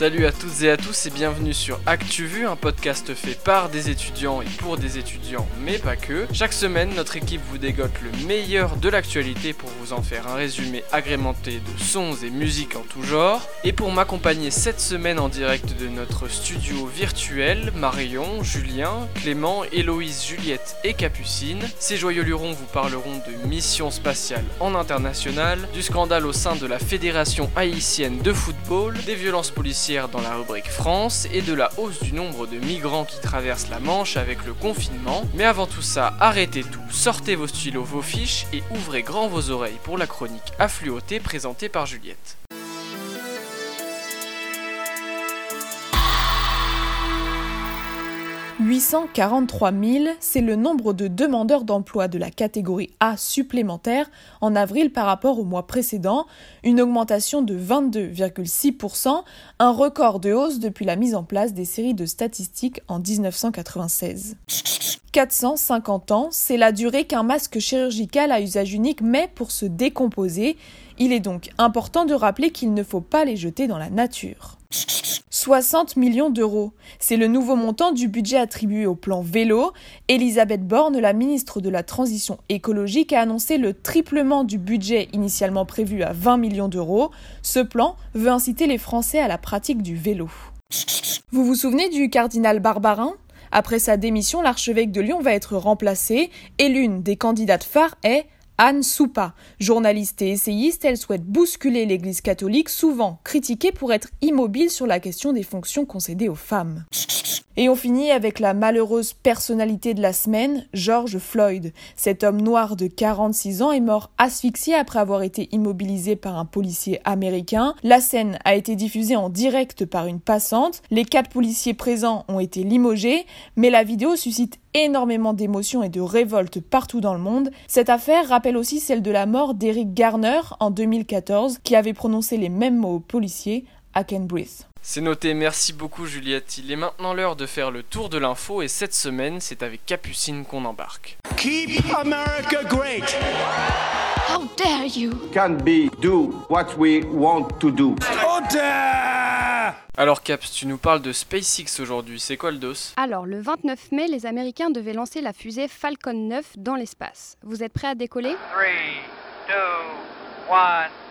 Salut à toutes et à tous et bienvenue sur ActuVu, un podcast fait par des étudiants et pour des étudiants, mais pas que. Chaque semaine, notre équipe vous dégote le meilleur de l'actualité pour vous en faire un résumé agrémenté de sons et musiques en tout genre. Et pour m'accompagner cette semaine en direct de notre studio virtuel, Marion, Julien, Clément, Héloïse, Juliette et Capucine, ces joyeux lurons vous parleront de mission spatiale en international, du scandale au sein de la Fédération haïtienne de football, des violences policières dans la rubrique France et de la hausse du nombre de migrants qui traversent la Manche avec le confinement. Mais avant tout ça, arrêtez tout, sortez vos stylos, vos fiches et ouvrez grand vos oreilles pour la chronique affluotée présentée par Juliette. 843 000, c'est le nombre de demandeurs d'emploi de la catégorie A supplémentaire en avril par rapport au mois précédent, une augmentation de 22,6%, un record de hausse depuis la mise en place des séries de statistiques en 1996. 450 ans, c'est la durée qu'un masque chirurgical à usage unique met pour se décomposer. Il est donc important de rappeler qu'il ne faut pas les jeter dans la nature. 60 millions d'euros. C'est le nouveau montant du budget attribué au plan vélo. Elisabeth Borne, la ministre de la Transition écologique, a annoncé le triplement du budget initialement prévu à 20 millions d'euros. Ce plan veut inciter les Français à la pratique du vélo. Vous vous souvenez du cardinal Barbarin? Après sa démission, l'archevêque de Lyon va être remplacé et l'une des candidates phares est Anne Soupa, journaliste et essayiste, elle souhaite bousculer l'Église catholique, souvent critiquée pour être immobile sur la question des fonctions concédées aux femmes. Et on finit avec la malheureuse personnalité de la semaine, George Floyd. Cet homme noir de 46 ans est mort asphyxié après avoir été immobilisé par un policier américain. La scène a été diffusée en direct par une passante. Les quatre policiers présents ont été limogés, mais la vidéo suscite énormément d'émotions et de révoltes partout dans le monde. Cette affaire rappelle aussi celle de la mort d'Eric Garner en 2014, qui avait prononcé les mêmes mots aux policiers I can breathe. C'est noté, merci beaucoup Juliette. Il est maintenant l'heure de faire le tour de l'info et cette semaine, c'est avec Capucine qu'on embarque. Keep America great. How dare you? Can be do what we want to do. Alors Caps, tu nous parles de SpaceX aujourd'hui, c'est quoi le dos? Alors, le 29 mai, les Américains devaient lancer la fusée Falcon 9 dans l'espace. Vous êtes prêts à décoller? 3, 2, 1.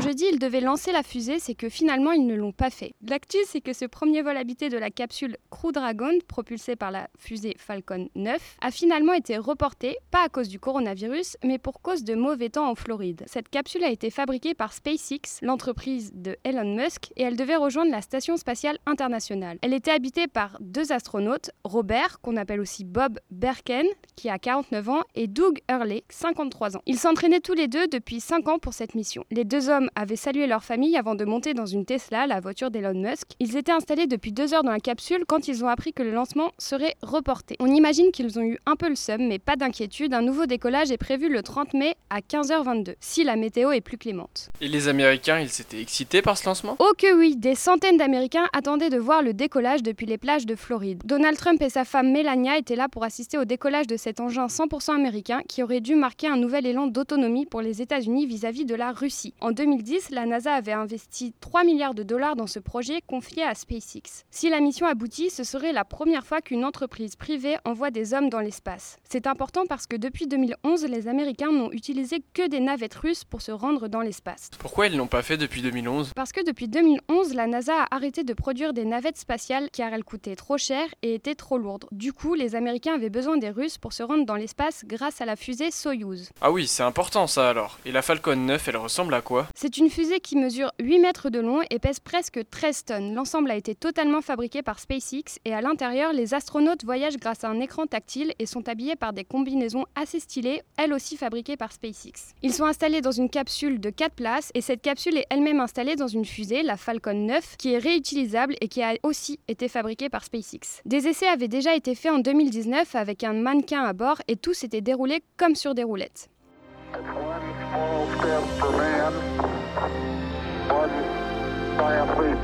Quand je dis ils devaient lancer la fusée, c'est que finalement ils ne l'ont pas fait. L'actu, c'est que ce premier vol habité de la capsule Crew Dragon, propulsée par la fusée Falcon 9, a finalement été reporté, pas à cause du coronavirus, mais pour cause de mauvais temps en Floride. Cette capsule a été fabriquée par SpaceX, l'entreprise de Elon Musk, et elle devait rejoindre la Station spatiale internationale. Elle était habitée par deux astronautes, Robert, qu'on appelle aussi Bob Berken, qui a 49 ans, et Doug Hurley, 53 ans. Ils s'entraînaient tous les deux depuis 5 ans pour cette mission. Les deux hommes avaient salué leur famille avant de monter dans une Tesla, la voiture d'Elon Musk. Ils étaient installés depuis deux heures dans la capsule quand ils ont appris que le lancement serait reporté. On imagine qu'ils ont eu un peu le seum, mais pas d'inquiétude, un nouveau décollage est prévu le 30 mai à 15h22, si la météo est plus clémente. Et les Américains, ils s'étaient excités par ce lancement? Oh que oui, des centaines d'Américains attendaient de voir le décollage depuis les plages de Floride. Donald Trump et sa femme Melania étaient là pour assister au décollage de cet engin 100% américain qui aurait dû marquer un nouvel élan d'autonomie pour les États-Unis vis-à-vis de la Russie. En 2010, la NASA avait investi 3 milliards de dollars dans ce projet confié à SpaceX. Si la mission aboutit, ce serait la première fois qu'une entreprise privée envoie des hommes dans l'espace. C'est important parce que depuis 2011, les Américains n'ont utilisé que des navettes russes pour se rendre dans l'espace. Pourquoi ils l'ont pas fait depuis 2011 Parce que depuis 2011, la NASA a arrêté de produire des navettes spatiales car elles coûtaient trop cher et étaient trop lourdes. Du coup, les Américains avaient besoin des Russes pour se rendre dans l'espace grâce à la fusée Soyuz. Ah oui, c'est important ça alors. Et la Falcon 9, elle ressemble à quoi? C'est une fusée qui mesure 8 mètres de long et pèse presque 13 tonnes. L'ensemble a été totalement fabriqué par SpaceX et à l'intérieur, les astronautes voyagent grâce à un écran tactile et sont habillés par des combinaisons assez stylées, elles aussi fabriquées par SpaceX. Ils sont installés dans une capsule de 4 places et cette capsule est elle-même installée dans une fusée, la Falcon 9, qui est réutilisable et qui a aussi été fabriquée par SpaceX. Des essais avaient déjà été faits en 2019 avec un mannequin à bord et tout s'était déroulé comme sur des roulettes. One giant leap for mankind.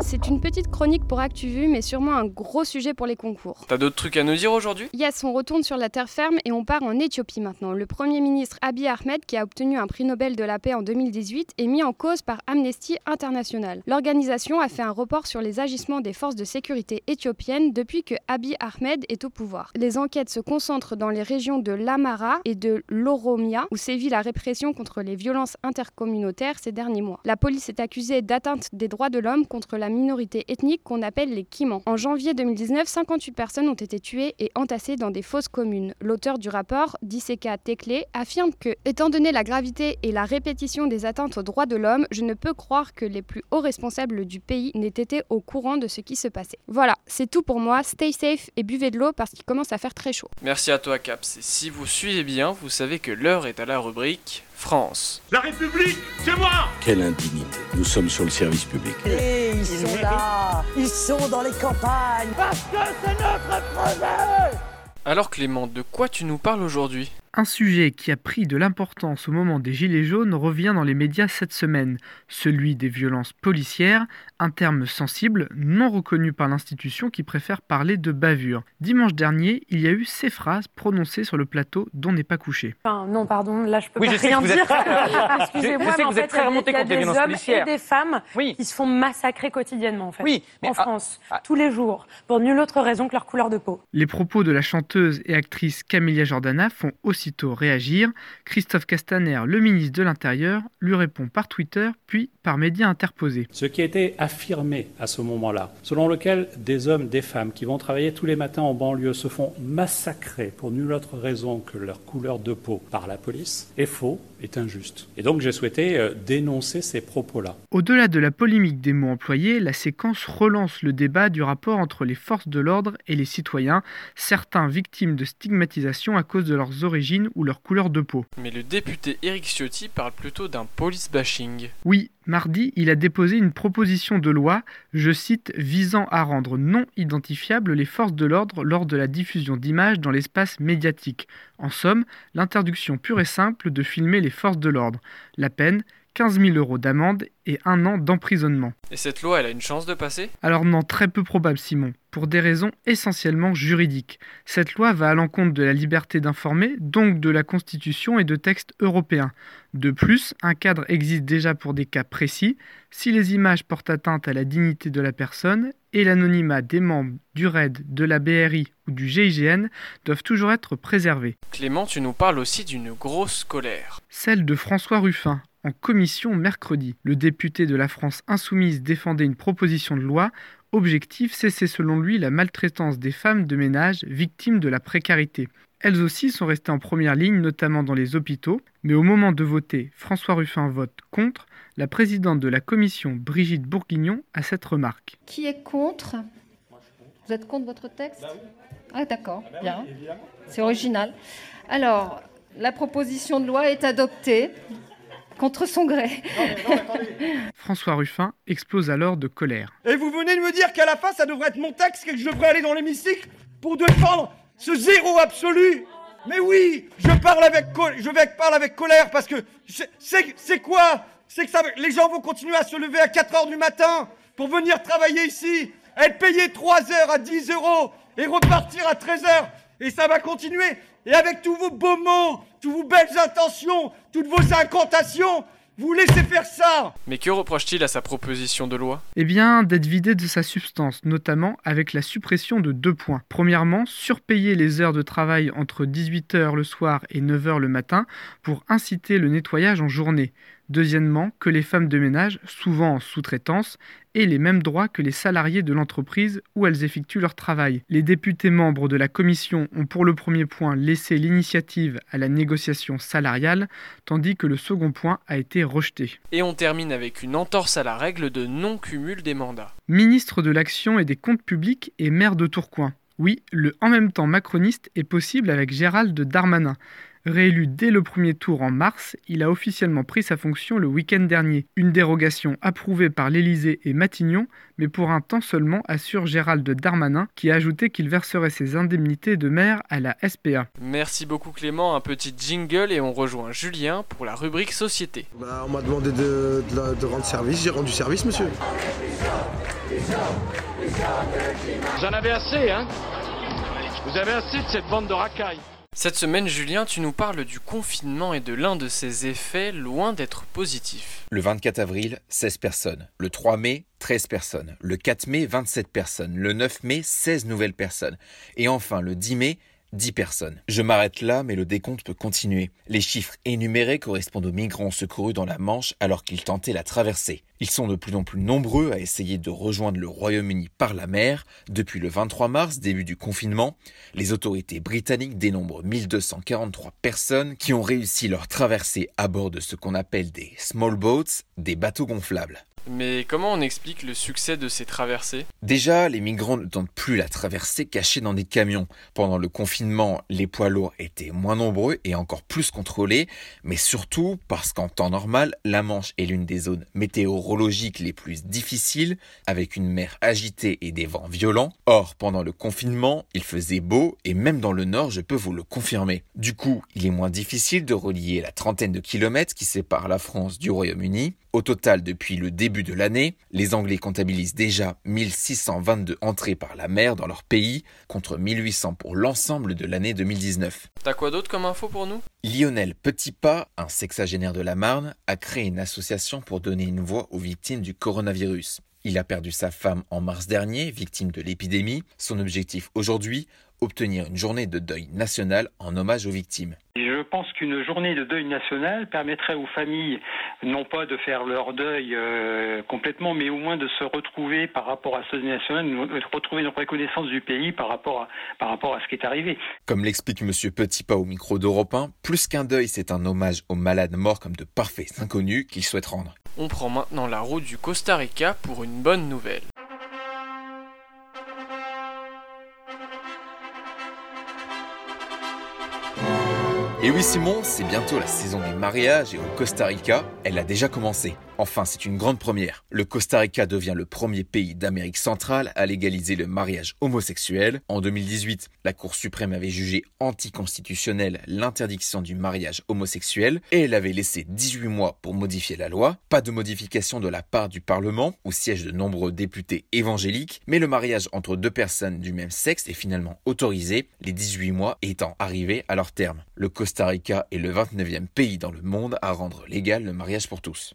C'est une petite chronique pour ActuVu, mais sûrement un gros sujet pour les concours. T'as d'autres trucs à nous dire aujourd'hui? Yes, on retourne sur la terre ferme et on part en Éthiopie maintenant. Le Premier ministre Abiy Ahmed, qui a obtenu un prix Nobel de la paix en 2018, est mis en cause par Amnesty International. L'organisation a fait un report sur les agissements des forces de sécurité éthiopiennes depuis que Abiy Ahmed est au pouvoir. Les enquêtes se concentrent dans les régions de l'Amara et de l'Oromia, où sévit la répression contre les violences intercommunautaires ces derniers mois. La police est accusée d'atteinte des droits de l'homme contre la minorité ethnique qu'on appelle les Kimans. En janvier 2019, 58 personnes ont été tuées et entassées dans des fosses communes. L'auteur du rapport, Diseka Tekle, affirme que, étant donné la gravité et la répétition des atteintes aux droits de l'homme, je ne peux croire que les plus hauts responsables du pays n'aient été au courant de ce qui se passait. Voilà, c'est tout pour moi. Stay safe et buvez de l'eau parce qu'il commence à faire très chaud. Merci à toi Caps. Et si vous suivez bien, vous savez que l'heure est à la rubrique France. La République, c'est moi Quelle indignité. Nous sommes sur le service public. Et ils sont là, ils sont dans les campagnes. Parce que c'est notre projet Alors Clément, de quoi tu nous parles aujourd'hui? Un sujet qui a pris de l'importance au moment des Gilets jaunes revient dans les médias cette semaine, celui des violences policières, un terme sensible, non reconnu par l'institution qui préfère parler de bavure. Dimanche dernier, il y a eu ces phrases prononcées sur le plateau dont n'est pas couché. Enfin, non, pardon, là je peux Oui, pas je rien dire. Excusez-moi, mais que en vous êtes fait, très il y a des- il y a contre les des violences hommes policières. et des femmes Oui. qui se font massacrer quotidiennement, en fait. Oui, mais en ah, France, ah. tous les jours, pour nulle autre raison que leur couleur de peau. Les propos de la chanteuse et actrice Camélia Jordana font aussitôt réagir. Christophe Castaner, le ministre de l'Intérieur, lui répond par Twitter, puis par médias interposés. Ce qui a été affirmé à ce moment-là, selon lequel des hommes, des femmes qui vont travailler tous les matins en banlieue se font massacrer pour nulle autre raison que leur couleur de peau par la police, est faux, est injuste. Et donc j'ai souhaité euh, dénoncer ces propos-là. Au-delà de la polémique des mots employés, la séquence relance le débat du rapport entre les forces de l'ordre et les citoyens, certains victimes de stigmatisation à cause de leurs origines ou leur couleur de peau. Mais le député Éric Ciotti parle plutôt d'un police bashing. Oui, mardi, il a déposé une proposition de loi, je cite, visant à rendre non identifiables les forces de l'ordre lors de la diffusion d'images dans l'espace médiatique. En somme, l'interdiction pure et simple de filmer les forces de l'ordre. La peine, 15 000 euros d'amende et un an d'emprisonnement. Et cette loi, elle a une chance de passer? Alors non, très peu probable Simon, pour des raisons essentiellement juridiques. Cette loi va à l'encontre de la liberté d'informer, donc de la Constitution et de textes européens. De plus, un cadre existe déjà pour des cas précis, si les images portent atteinte à la dignité de la personne et l'anonymat des membres du RAID, de la BRI ou du GIGN doivent toujours être préservés. Clément, tu nous parles aussi d'une grosse colère. Celle de François Ruffin, en commission mercredi. Le député de la France insoumise défendait une proposition de loi. Objectif, cesser selon lui la maltraitance des femmes de ménage victimes de la précarité. Elles aussi sont restées en première ligne, notamment dans les hôpitaux, mais au moment de voter, François Ruffin vote contre. La présidente de la commission, Brigitte Bourguignon, a cette remarque. Qui est contre? Vous êtes contre votre texte? Ah d'accord, bien. C'est original. Alors, la proposition de loi est adoptée contre son gré. François Ruffin explose alors de colère. Et vous venez de me dire qu'à la fin, ça devrait être mon texte et que je devrais aller dans l'hémicycle pour défendre ce zéro absolu Mais oui, je parle avec, co- je vais parle avec colère parce que c'est- quoi? C'est que ça, les gens vont continuer à se lever à 4 heures du matin pour venir travailler ici, être payés 3 heures à 10 euros et repartir à 13 heures. Et ça va continuer. Et avec tous vos beaux mots, toutes vos belles intentions, toutes vos incantations, vous laissez faire ça Mais que reproche-t-il à sa proposition de loi? Eh bien, d'être vidé de sa substance, notamment avec la suppression de deux points. Premièrement, surpayer les heures de travail entre 18h le soir et 9h le matin pour inciter le nettoyage en journée. Deuxièmement, que les femmes de ménage, souvent en sous-traitance, aient les mêmes droits que les salariés de l'entreprise où elles effectuent leur travail. Les députés membres de la commission ont pour le premier point laissé l'initiative à la négociation salariale, tandis que le second point a été rejeté. Et on termine avec une entorse à la règle de non-cumul des mandats. Ministre de l'Action et des Comptes Publics et maire de Tourcoing. Oui, le en même temps macroniste est possible avec Gérald Darmanin. Réélu dès le premier tour en mars, il a officiellement pris sa fonction le week-end dernier. Une dérogation approuvée par l'Élysée et Matignon, mais pour un temps seulement, assure Gérald Darmanin, qui a ajouté qu'il verserait ses indemnités de maire à la SPA. Merci beaucoup Clément, un petit jingle et on rejoint Julien pour la rubrique Société. Bah, on m'a demandé de, de la- de rendre service, j'ai rendu service, monsieur. Vous en avez assez, hein Vous avez assez de cette bande de racailles. Cette semaine, Julien, tu nous parles du confinement et de l'un de ses effets loin d'être positif. Le 24 avril, 16 personnes. Le 3 mai, 13 personnes. Le 4 mai, 27 personnes. Le 9 mai, 16 nouvelles personnes. Et enfin, le 10 mai, 10 personnes. Je m'arrête là, mais le décompte peut continuer. Les chiffres énumérés correspondent aux migrants secourus dans la Manche alors qu'ils tentaient la traversée. Ils sont de plus en plus nombreux à essayer de rejoindre le Royaume-Uni par la mer. Depuis le 23 mars, début du confinement, les autorités britanniques dénombrent 1243 personnes qui ont réussi leur traversée à bord de ce qu'on appelle des small boats, des bateaux gonflables. Mais comment on explique le succès de ces traversées? Déjà, les migrants ne tentent plus la traversée cachée dans des camions. Pendant le confinement, les poids lourds étaient moins nombreux et encore plus contrôlés, mais surtout parce qu'en temps normal, la Manche est l'une des zones météorologiques les plus difficiles, avec une mer agitée et des vents violents. Or, pendant le confinement, il faisait beau et même dans le nord, je peux vous le confirmer. Du coup, il est moins difficile de relier la trentaine de kilomètres qui séparent la France du Royaume-Uni. Au total, depuis le début de l'année, les Anglais comptabilisent déjà 1622 entrées par la mer dans leur pays, contre 1800 pour l'ensemble de l'année 2019. T'as quoi d'autre comme info pour nous? Lionel Petitpas, un sexagénaire de la Marne, a créé une association pour donner une voix aux victimes du coronavirus. Il a perdu sa femme en mars dernier, victime de l'épidémie. Son objectif aujourd'hui, obtenir une journée de deuil national en hommage aux victimes. Je pense qu'une journée de deuil national permettrait aux familles non pas de faire leur deuil euh, complètement, mais au moins de se retrouver par rapport à ce deuil national, de retrouver une reconnaissance du pays par rapport à, par rapport à ce qui est arrivé. Comme l'explique M. Petitpas au micro d'Europe 1, plus qu'un deuil, c'est un hommage aux malades morts comme de parfaits inconnus qu'il souhaite rendre. On prend maintenant la route du Costa Rica pour une bonne nouvelle. Et oui Simon, c'est bientôt la saison des mariages et au Costa Rica, elle a déjà commencé. Enfin, c'est une grande première. Le Costa Rica devient le premier pays d'Amérique centrale à légaliser le mariage homosexuel. En 2018, la Cour suprême avait jugé anticonstitutionnelle l'interdiction du mariage homosexuel et elle avait laissé 18 mois pour modifier la loi. Pas de modification de la part du Parlement, où siègent de nombreux députés évangéliques, mais le mariage entre deux personnes du même sexe est finalement autorisé, les 18 mois étant arrivés à leur terme. Le Costa Rica est le 29e pays dans le monde à rendre légal le mariage pour tous.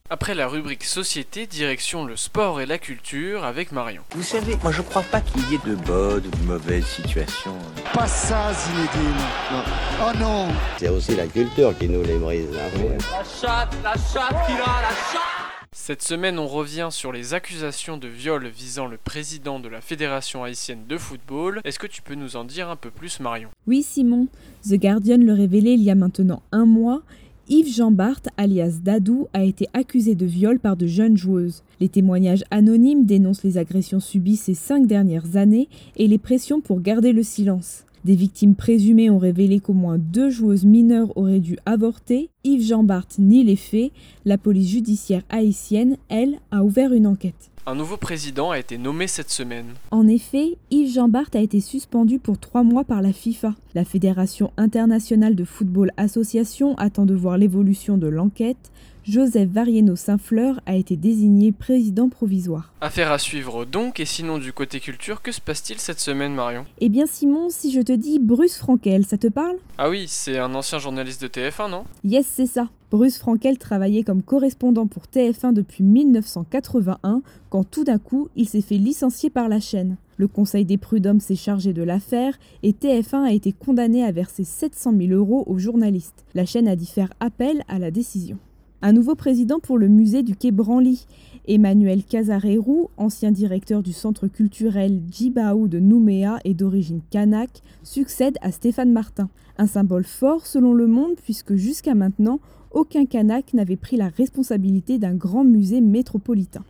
Rubrique société, direction le sport et la culture avec Marion. Vous savez, moi je crois pas qu'il y ait de bonnes ou de mauvaises situations. Pas ça, Zinedine. Non. Oh non C'est aussi la culture qui nous les brise. Hein. La chatte, la chatte qui a la chatte cette semaine, on revient sur les accusations de viol visant le président de la Fédération haïtienne de football. Est-ce que tu peux nous en dire un peu plus, Marion? Oui, Simon. The Guardian le révélait il y a maintenant un mois Yves Jean Barthes, alias Dadou, a été accusé de viol par de jeunes joueuses. Les témoignages anonymes dénoncent les agressions subies ces cinq dernières années et les pressions pour garder le silence. Des victimes présumées ont révélé qu'au moins deux joueuses mineures auraient dû avorter. Yves Jean Barthes nie les faits. La police judiciaire haïtienne, elle, a ouvert une enquête. Un nouveau président a été nommé cette semaine. En effet, Yves Jean Barthes a été suspendu pour trois mois par la FIFA. La Fédération internationale de football association attend de voir l'évolution de l'enquête. Joseph Varieno Saint-Fleur a été désigné président provisoire. Affaire à suivre donc, et sinon du côté culture, que se passe-t-il cette semaine Marion? Eh bien Simon, si je te dis Bruce Frankel, ça te parle? Ah oui, c'est un ancien journaliste de TF1, non? Yes, c'est ça. Bruce Frankel travaillait comme correspondant pour TF1 depuis 1981, quand tout d'un coup, il s'est fait licencier par la chaîne. Le Conseil des prud'hommes s'est chargé de l'affaire et TF1 a été condamné à verser 700 000 euros aux journalistes. La chaîne a dit faire appel à la décision. Un nouveau président pour le musée du Quai Branly. Emmanuel Casarérou, ancien directeur du centre culturel Djibaou de Nouméa et d'origine kanak, succède à Stéphane Martin. Un symbole fort selon Le Monde puisque jusqu'à maintenant, aucun kanak n'avait pris la responsabilité d'un grand musée métropolitain.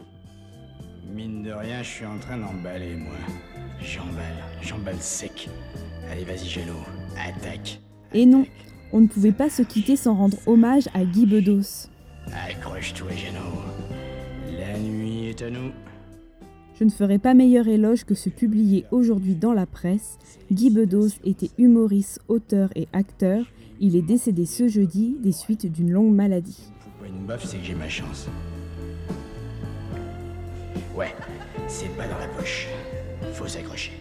Mine de rien, je suis en train d'emballer, moi. J'emballe, j'emballe sec. Allez, vas-y, Gélo, attaque. Et non, on ne pouvait pas se quitter sans rendre hommage à Guy Bedos. Accroche-toi, Géno. La nuit est à nous. Je ne ferai pas meilleur éloge que ce publié aujourd'hui dans la presse. Guy Bedos était humoriste, auteur et acteur. Il est décédé ce jeudi des suites d'une longue maladie. Une baffe, c'est que j'ai ma chance. Ouais, c'est pas dans la poche. Faut s'accrocher.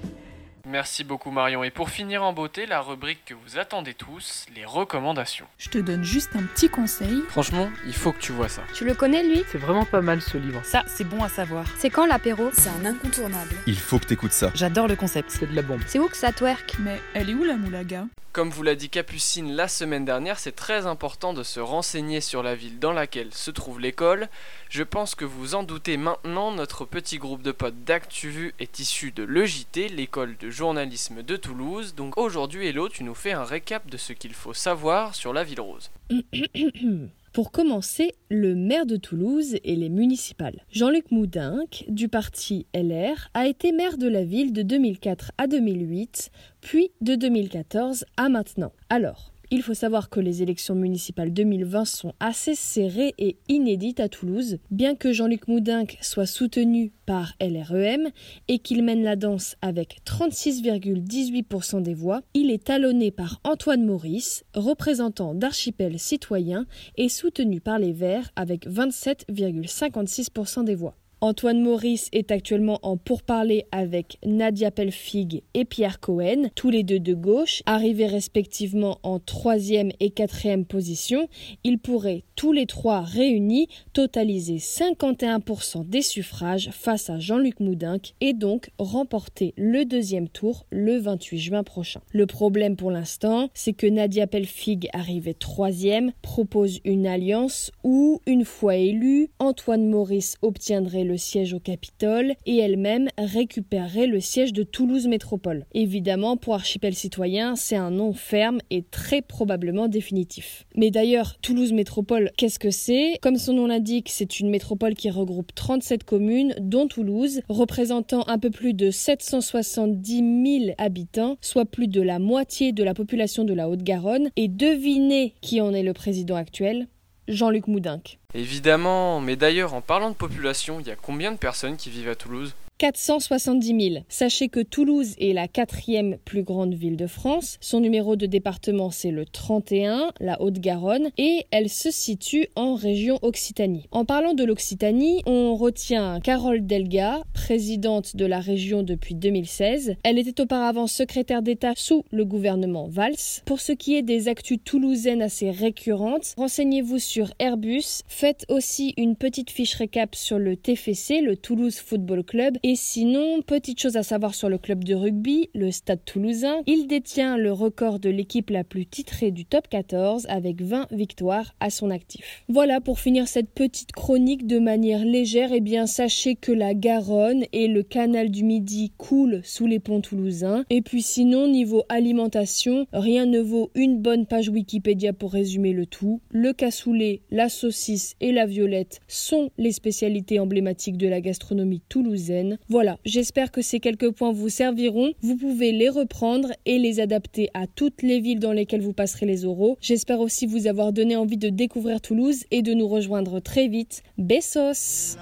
Merci beaucoup Marion. Et pour finir en beauté, la rubrique que vous attendez tous, les recommandations. Je te donne juste un petit conseil. Franchement, il faut que tu vois ça. Tu le connais lui? C'est vraiment pas mal ce livre. Ça, c'est bon à savoir. C'est quand l'apéro? C'est un incontournable. Il faut que t'écoutes ça. J'adore le concept. C'est de la bombe. C'est où que ça twerk? Mais elle est où la moulaga? Comme vous l'a dit Capucine la semaine dernière, c'est très important de se renseigner sur la ville dans laquelle se trouve l'école. Je pense que vous en doutez maintenant, notre petit groupe de potes d'ActuVu est issu de l'EJT, l'école de journalisme de Toulouse. Donc aujourd'hui, Hello, tu nous fais un récap de ce qu'il faut savoir sur la ville rose. Pour commencer, le maire de Toulouse et les municipales. Jean-Luc Moudinque, du parti LR, a été maire de la ville de 2004 à 2008, puis de 2014 à maintenant. Alors, il faut savoir que les élections municipales 2020 sont assez serrées et inédites à Toulouse, bien que Jean-Luc Moudinque soit soutenu par LREM et qu'il mène la danse avec 36,18% des voix, il est talonné par Antoine Maurice, représentant d'Archipel Citoyen, et soutenu par les Verts avec 27,56% des voix. Antoine Maurice est actuellement en pourparlers avec Nadia Pelfig et Pierre Cohen, tous les deux de gauche, arrivés respectivement en troisième et quatrième position. Ils pourraient tous les trois réunis totaliser 51% des suffrages face à Jean-Luc Moudinque et donc remporter le deuxième tour le 28 juin prochain. Le problème pour l'instant, c'est que Nadia Pelfig arrivait troisième, propose une alliance où, une fois élu, Antoine Maurice obtiendrait le siège au Capitole et elle-même récupérerait le siège de Toulouse Métropole. Évidemment, pour Archipel Citoyen, c'est un nom ferme et très probablement définitif. Mais d'ailleurs, Toulouse Métropole, qu'est-ce que c'est? Comme son nom l'indique, c'est une métropole qui regroupe 37 communes, dont Toulouse, représentant un peu plus de 770 000 habitants, soit plus de la moitié de la population de la Haute-Garonne. Et devinez qui en est le président actuel? Jean-Luc Moudinque. Évidemment, mais d'ailleurs, en parlant de population, il y a combien de personnes qui vivent à Toulouse? 470 000. Sachez que Toulouse est la quatrième plus grande ville de France. Son numéro de département, c'est le 31, la Haute-Garonne, et elle se situe en région Occitanie. En parlant de l'Occitanie, on retient Carole Delga, présidente de la région depuis 2016. Elle était auparavant secrétaire d'État sous le gouvernement Valls. Pour ce qui est des actus toulousaines assez récurrentes, renseignez-vous sur Airbus. Faites aussi une petite fiche récap sur le TFC, le Toulouse Football Club, et sinon, petite chose à savoir sur le club de rugby, le Stade toulousain, il détient le record de l'équipe la plus titrée du top 14 avec 20 victoires à son actif. Voilà pour finir cette petite chronique de manière légère, et eh bien sachez que la Garonne et le canal du Midi coulent sous les ponts toulousains. Et puis sinon, niveau alimentation, rien ne vaut une bonne page Wikipédia pour résumer le tout. Le cassoulet, la saucisse et la violette sont les spécialités emblématiques de la gastronomie toulousaine. Voilà, j'espère que ces quelques points vous serviront. Vous pouvez les reprendre et les adapter à toutes les villes dans lesquelles vous passerez les oraux. J'espère aussi vous avoir donné envie de découvrir Toulouse et de nous rejoindre très vite. Bessos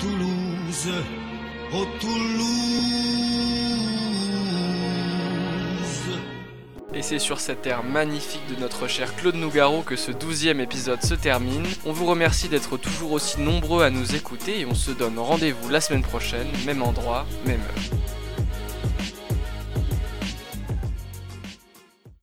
Toulouse, Toulouse. Et c'est sur cette air magnifique de notre cher Claude Nougaro que ce douzième épisode se termine. On vous remercie d'être toujours aussi nombreux à nous écouter et on se donne rendez-vous la semaine prochaine, même endroit, même heure.